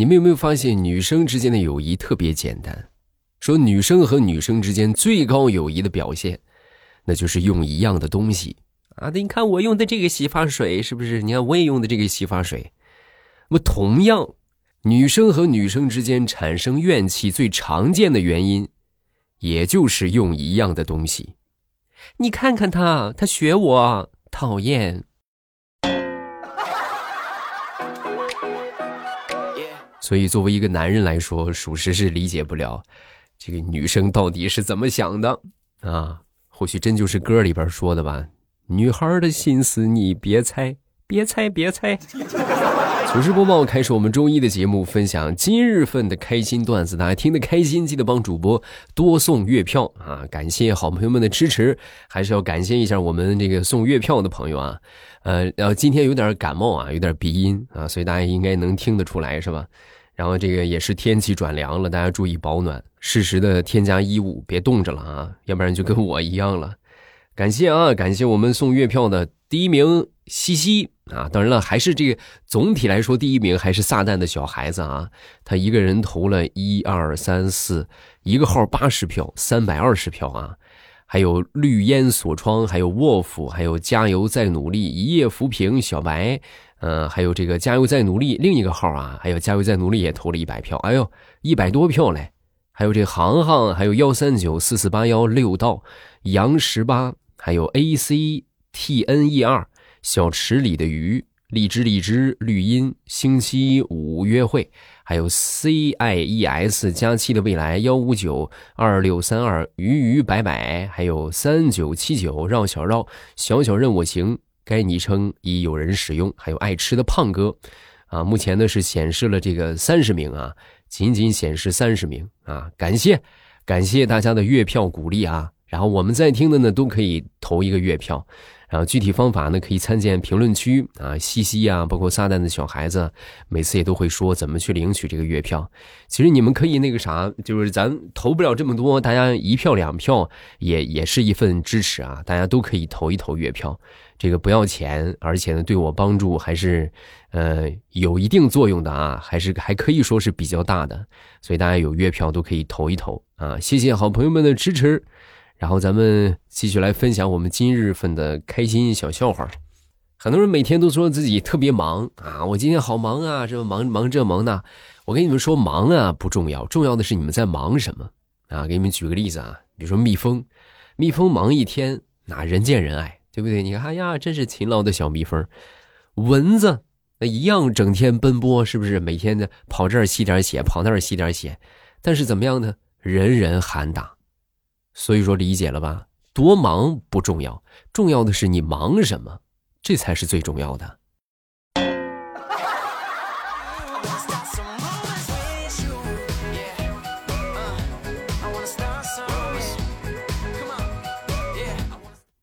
你们有没有发现，女生之间的友谊特别简单？说女生和女生之间最高友谊的表现，那就是用一样的东西啊！你看我用的这个洗发水是不是？你看我也用的这个洗发水。那么同样，女生和女生之间产生怨气最常见的原因，也就是用一样的东西。你看看他，他学我，讨厌。所以，作为一个男人来说，属实是理解不了。这个女生到底是怎么想的啊？或许真就是歌里边说的吧。女孩的心思你别猜，别猜，别猜。糗事播报开始，我们周一的节目，分享今日份的开心段子。大家听得开心，记得帮主播多送月票啊！感谢好朋友们的支持，还是要感谢一下我们这个送月票的朋友啊。呃，然后今天有点感冒啊，有点鼻音啊，所以大家应该能听得出来是吧？然后这个也是天气转凉了，大家注意保暖，适时的添加衣物，别冻着了啊，要不然就跟我一样了。感谢啊，感谢我们送月票的第一名西西啊，当然了，还是这个总体来说第一名还是撒旦的小孩子啊，他一个人投了一二三四一个号八十票，三百二十票啊，还有绿烟锁窗，还有沃夫，还有加油再努力，一夜浮萍，小白。嗯，还有这个加油再努力，另一个号啊，还有加油再努力也投了一百票，哎呦，一百多票嘞！还有这航航，还有幺三九四四八幺六道杨十八，还有 A C T N E 二小池里的鱼，荔枝荔枝绿茵星期五约会，还有 C I E S 加七的未来幺五九二六三二鱼鱼摆摆，还有三九七九绕小绕小小任我行。该昵称已有人使用，还有爱吃的胖哥，啊，目前呢是显示了这个三十名啊，仅仅显示三十名啊，感谢感谢大家的月票鼓励啊，然后我们在听的呢都可以投一个月票。然后具体方法呢，可以参见评论区啊，西西啊，包括撒旦的小孩子，每次也都会说怎么去领取这个月票。其实你们可以那个啥，就是咱投不了这么多，大家一票两票也也是一份支持啊，大家都可以投一投月票，这个不要钱，而且呢对我帮助还是呃有一定作用的啊，还是还可以说是比较大的，所以大家有月票都可以投一投啊，谢谢好朋友们的支持。然后咱们继续来分享我们今日份的开心小笑话。很多人每天都说自己特别忙啊，我今天好忙啊，这忙忙这忙那。我跟你们说，忙啊不重要，重要的是你们在忙什么啊？给你们举个例子啊，比如说蜜蜂，蜜蜂忙一天，那人见人爱，对不对？你看，哎呀，真是勤劳的小蜜蜂。蚊子那一样，整天奔波，是不是？每天的跑这儿吸点血，跑那儿吸点血，但是怎么样呢？人人喊打。所以说理解了吧？多忙不重要，重要的是你忙什么，这才是最重要的。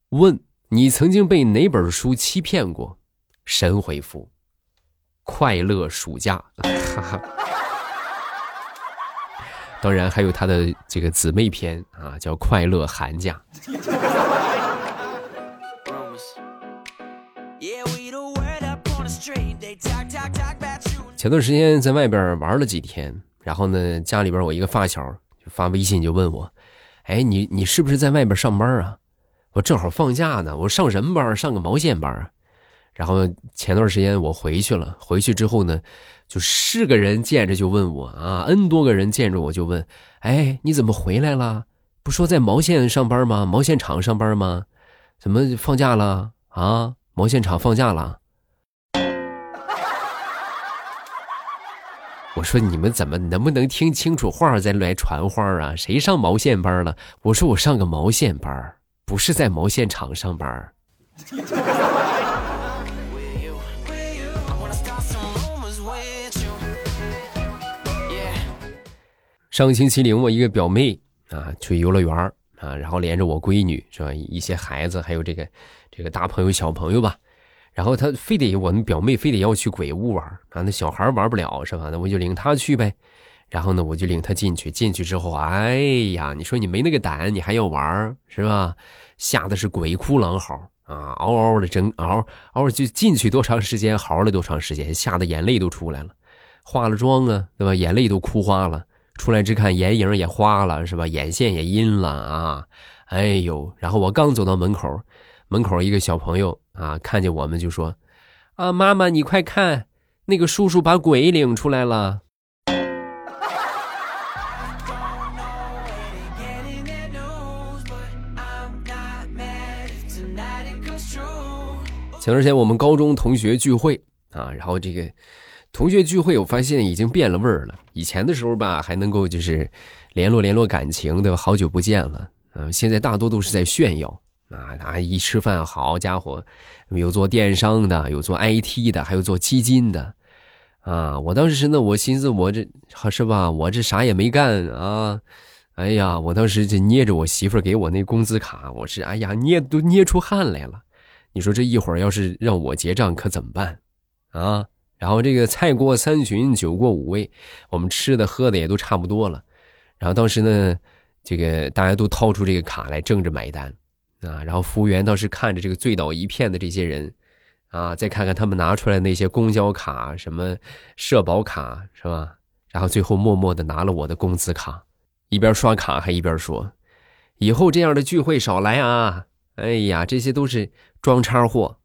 问你曾经被哪本书欺骗过？神回复：快乐暑假。哈哈。当然还有他的这个姊妹篇啊，叫《快乐寒假》。前段时间在外边玩了几天，然后呢，家里边我一个发小就发微信就问我：“哎，你你是不是在外边上班啊？”我正好放假呢，我上什么班？上个毛线班啊。然后前段时间我回去了，回去之后呢。就是个人见着就问我啊，n 多个人见着我就问，哎，你怎么回来了？不说在毛线上班吗？毛线厂上班吗？怎么放假了啊？毛线厂放假了？我说你们怎么能不能听清楚话再来传话啊？谁上毛线班了？我说我上个毛线班，不是在毛线厂上班。上星期领我一个表妹啊去游乐园啊，然后连着我闺女是吧，一些孩子还有这个这个大朋友小朋友吧，然后他非得我们表妹非得要去鬼屋玩啊，那小孩玩不了是吧？那我就领他去呗。然后呢，我就领他进去，进去之后，哎呀，你说你没那个胆，你还要玩是吧？吓得是鬼哭狼嚎啊，嗷嗷的争嗷嗷，就进去多长时间，嚎了多长时间，吓得眼泪都出来了。化了妆啊，对吧？眼泪都哭花了，出来只看眼影也花了，是吧？眼线也阴了啊！哎呦，然后我刚走到门口，门口一个小朋友啊，看见我们就说：“啊，妈妈，你快看，那个叔叔把鬼领出来了。”前段时间我们高中同学聚会啊，然后这个同学聚会，我发现已经变了味儿了。以前的时候吧，还能够就是联络联络感情，对吧？好久不见了，嗯，现在大多都是在炫耀啊！啊，一吃饭，好家伙，有做电商的，有做 IT 的，还有做基金的，啊！我当时呢，我寻思我这是吧，我这啥也没干啊！哎呀，我当时就捏着我媳妇给我那工资卡，我是哎呀，捏都捏出汗来了。你说这一会儿要是让我结账可怎么办，啊？然后这个菜过三巡，酒过五味，我们吃的喝的也都差不多了。然后当时呢，这个大家都掏出这个卡来争着买单，啊。然后服务员倒是看着这个醉倒一片的这些人，啊，再看看他们拿出来那些公交卡、什么社保卡，是吧？然后最后默默的拿了我的工资卡，一边刷卡还一边说：“以后这样的聚会少来啊！”哎呀，这些都是。装叉货。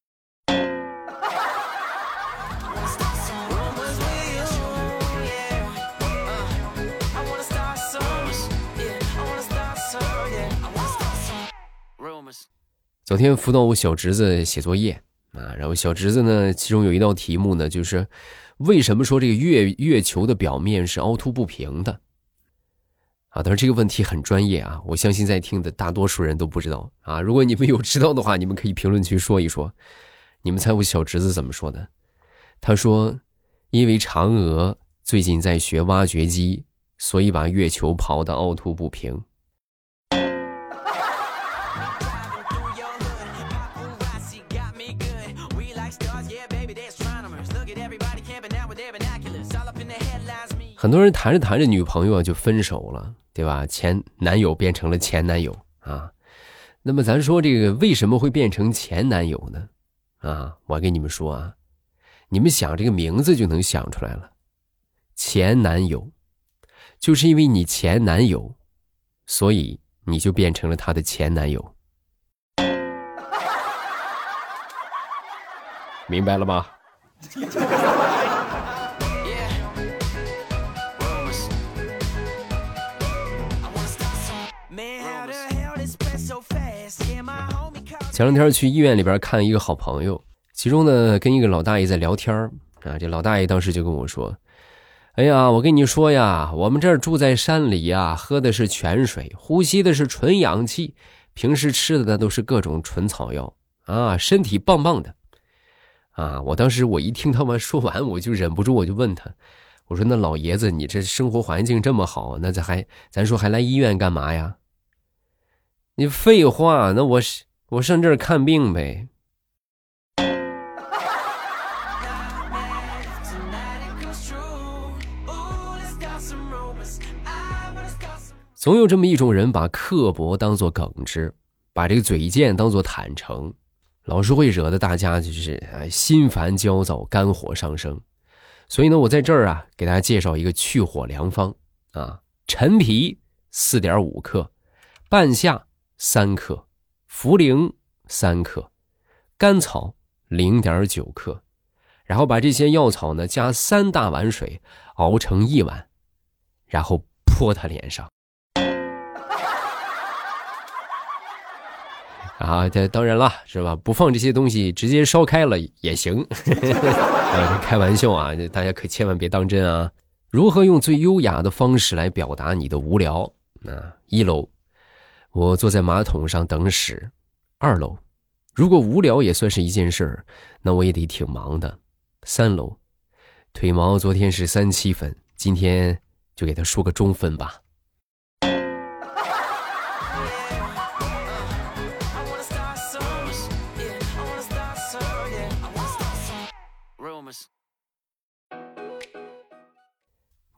昨天辅导我小侄子写作业啊，然后小侄子呢，其中有一道题目呢，就是为什么说这个月月球的表面是凹凸不平的？啊，当然这个问题很专业啊，我相信在听的大多数人都不知道啊。如果你们有知道的话，你们可以评论区说一说。你们猜我小侄子怎么说的？他说：“因为嫦娥最近在学挖掘机，所以把月球刨的凹凸不平。”很多人谈着谈着，女朋友就分手了，对吧？前男友变成了前男友啊。那么咱说这个为什么会变成前男友呢？啊，我跟你们说啊，你们想这个名字就能想出来了。前男友，就是因为你前男友，所以你就变成了他的前男友。明白了吗？前两天去医院里边看一个好朋友，其中呢跟一个老大爷在聊天啊，这老大爷当时就跟我说：“哎呀，我跟你说呀，我们这儿住在山里呀，喝的是泉水，呼吸的是纯氧气，平时吃的那都是各种纯草药啊，身体棒棒的。”啊，我当时我一听他们说完，我就忍不住我就问他：“我说那老爷子，你这生活环境这么好，那咱还咱说还来医院干嘛呀？”你废话，那我是。我上这儿看病呗。总有这么一种人，把刻薄当做耿直，把这个嘴贱当做坦诚，老是会惹得大家就是心烦焦躁、肝火上升。所以呢，我在这儿啊，给大家介绍一个去火良方啊：陈皮四点五克，半夏三克。茯苓三克，甘草零点九克，然后把这些药草呢加三大碗水熬成一碗，然后泼他脸上。啊，这当然了，是吧？不放这些东西，直接烧开了也行。开玩笑啊，大家可千万别当真啊！如何用最优雅的方式来表达你的无聊？啊，一楼。我坐在马桶上等屎。二楼，如果无聊也算是一件事儿，那我也得挺忙的。三楼，腿毛昨天是三七分，今天就给他说个中分吧。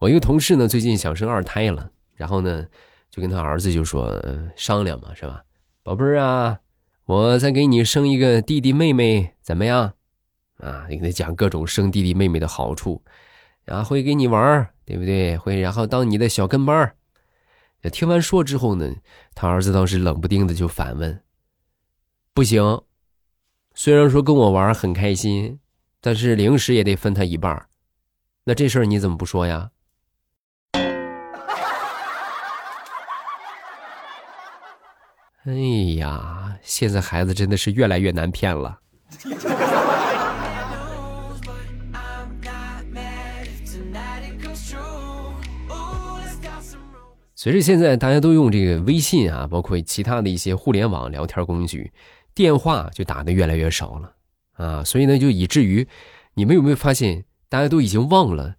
我一个同事呢，最近想生二胎了，然后呢。就跟他儿子就说商量嘛，是吧，宝贝儿啊，我再给你生一个弟弟妹妹，怎么样？啊，你给他讲各种生弟弟妹妹的好处。啊，会给你玩对不对？会然后当你的小跟班儿。听完说之后呢，他儿子当时冷不丁的就反问：“不行，虽然说跟我玩很开心，但是零食也得分他一半那这事儿你怎么不说呀？”哎呀，现在孩子真的是越来越难骗了。随着现在大家都用这个微信啊，包括其他的一些互联网聊天工具，电话就打的越来越少了啊，所以呢，就以至于你们有没有发现，大家都已经忘了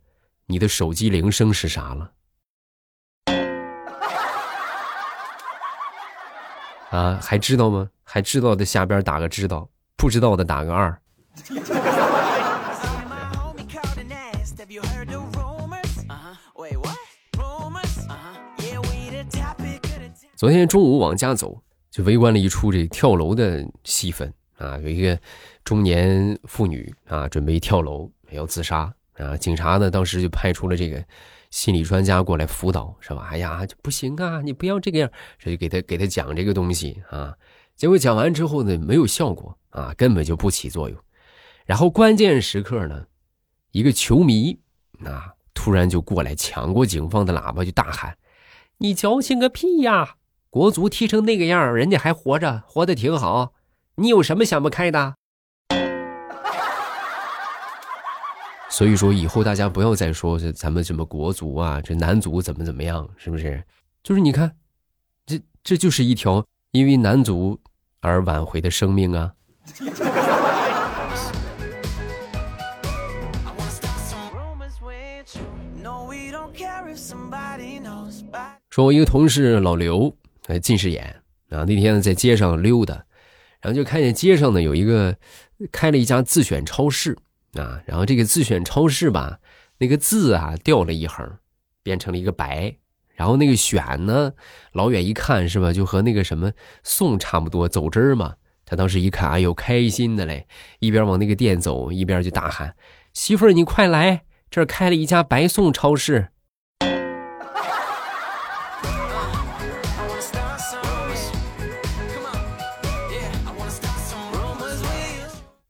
你的手机铃声是啥了？啊，还知道吗？还知道的下边打个知道，不知道的打个二。昨天中午往家走，就围观了一出这跳楼的戏份啊！有一个中年妇女啊，准备跳楼要自杀啊！警察呢，当时就派出了这个心理专家过来辅导，是吧？哎呀，不行啊，你不要这个样，这就给他给他讲这个东西啊。结果讲完之后呢，没有效果啊，根本就不起作用。然后关键时刻呢，一个球迷啊，突然就过来抢过警方的喇叭，就大喊：“你矫情个屁呀！”国足踢成那个样，人家还活着，活得挺好。你有什么想不开的？所以说，以后大家不要再说这咱们什么国足啊，这男足怎么怎么样，是不是？就是你看，这这就是一条因为男足而挽回的生命啊。说，我一个同事老刘。哎，近视眼啊！那天，在街上溜达，然后就看见街上呢有一个开了一家自选超市啊，然后这个自选超市吧，那个字啊掉了一横，变成了一个白，然后那个选呢，老远一看是吧，就和那个什么送差不多，走之儿嘛。他当时一看，哎呦，开心的嘞，一边往那个店走，一边就大喊：“媳妇儿，你快来，这儿开了一家白送超市。”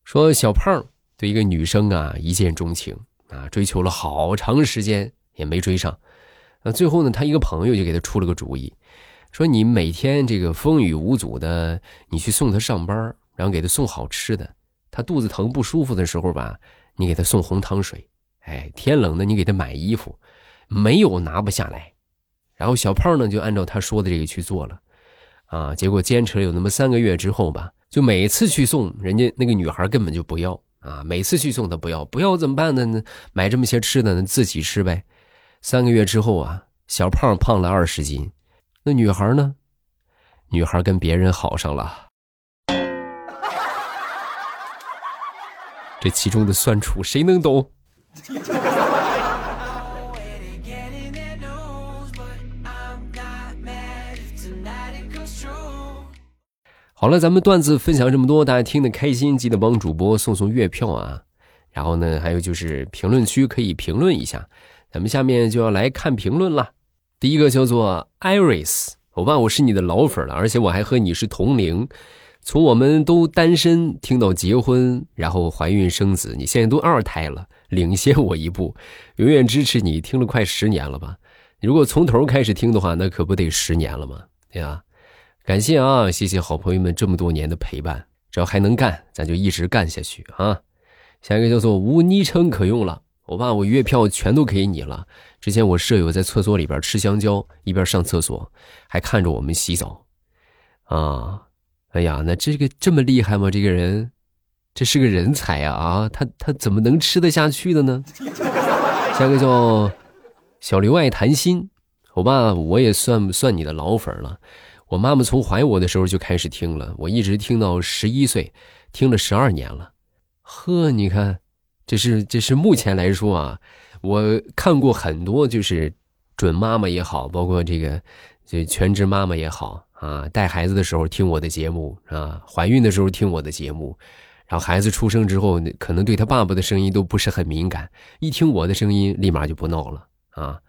说小胖对一个女生啊一见钟情啊，追求了好长时间也没追上，那最后呢，他一个朋友就给他出了个主意，说你每天这个风雨无阻的，你去送他上班，然后给他送好吃的，他肚子疼不舒服的时候吧，你给他送红糖水，哎，天冷的你给他买衣服，没有拿不下来。然后小胖呢就按照他说的这个去做了，啊，结果坚持了有那么三个月之后吧。就每次去送人家那个女孩根本就不要啊！每次去送他不要，不要怎么办呢？买这么些吃的呢，自己吃呗。三个月之后啊，小胖胖了二十斤，那女孩呢？女孩跟别人好上了。这其中的酸楚谁能懂？好了，咱们段子分享这么多，大家听得开心，记得帮主播送送月票啊！然后呢，还有就是评论区可以评论一下。咱们下面就要来看评论了。第一个叫做 Iris，欧巴，我是你的老粉了，而且我还和你是同龄。从我们都单身听到结婚，然后怀孕生子，你现在都二胎了，领先我一步，永远支持你。听了快十年了吧？如果从头开始听的话，那可不得十年了吗？对吧？感谢啊，谢谢好朋友们这么多年的陪伴，只要还能干，咱就一直干下去啊！下一个叫做无昵称可用了，我把我月票全都给你了。之前我舍友在厕所里边吃香蕉，一边上厕所，还看着我们洗澡，啊，哎呀，那这个这么厉害吗？这个人，这是个人才啊！啊，他他怎么能吃得下去的呢？下一个叫小刘爱谈心，我爸我也算算你的老粉了。我妈妈从怀我的时候就开始听了，我一直听到十一岁，听了十二年了。呵，你看，这是这是目前来说啊，我看过很多，就是准妈妈也好，包括这个就全职妈妈也好啊，带孩子的时候听我的节目啊，怀孕的时候听我的节目，然后孩子出生之后，可能对他爸爸的声音都不是很敏感，一听我的声音，立马就不闹了啊。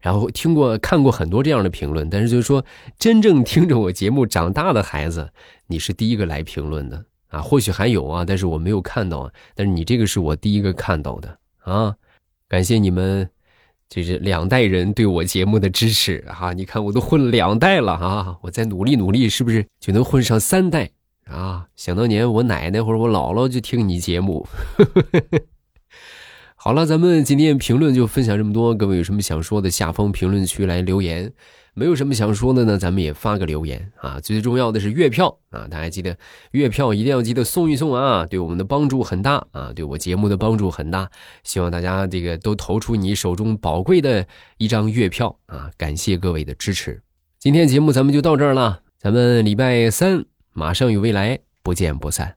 然后听过看过很多这样的评论，但是就是说，真正听着我节目长大的孩子，你是第一个来评论的啊。或许还有啊，但是我没有看到啊。但是你这个是我第一个看到的啊，感谢你们，就是两代人对我节目的支持啊。你看我都混两代了啊，我再努力努力，是不是就能混上三代？啊，想当年我奶奶或者我姥姥就听你节目。呵呵呵好了，咱们今天评论就分享这么多，各位有什么想说的，下方评论区来留言。没有什么想说的呢，咱们也发个留言啊。最重要的是月票啊，大家记得月票一定要记得送一送啊，对我们的帮助很大啊，对我节目的帮助很大。希望大家这个都投出你手中宝贵的一张月票啊，感谢各位的支持。今天节目咱们就到这儿了，咱们礼拜三。马上与未来不见不散。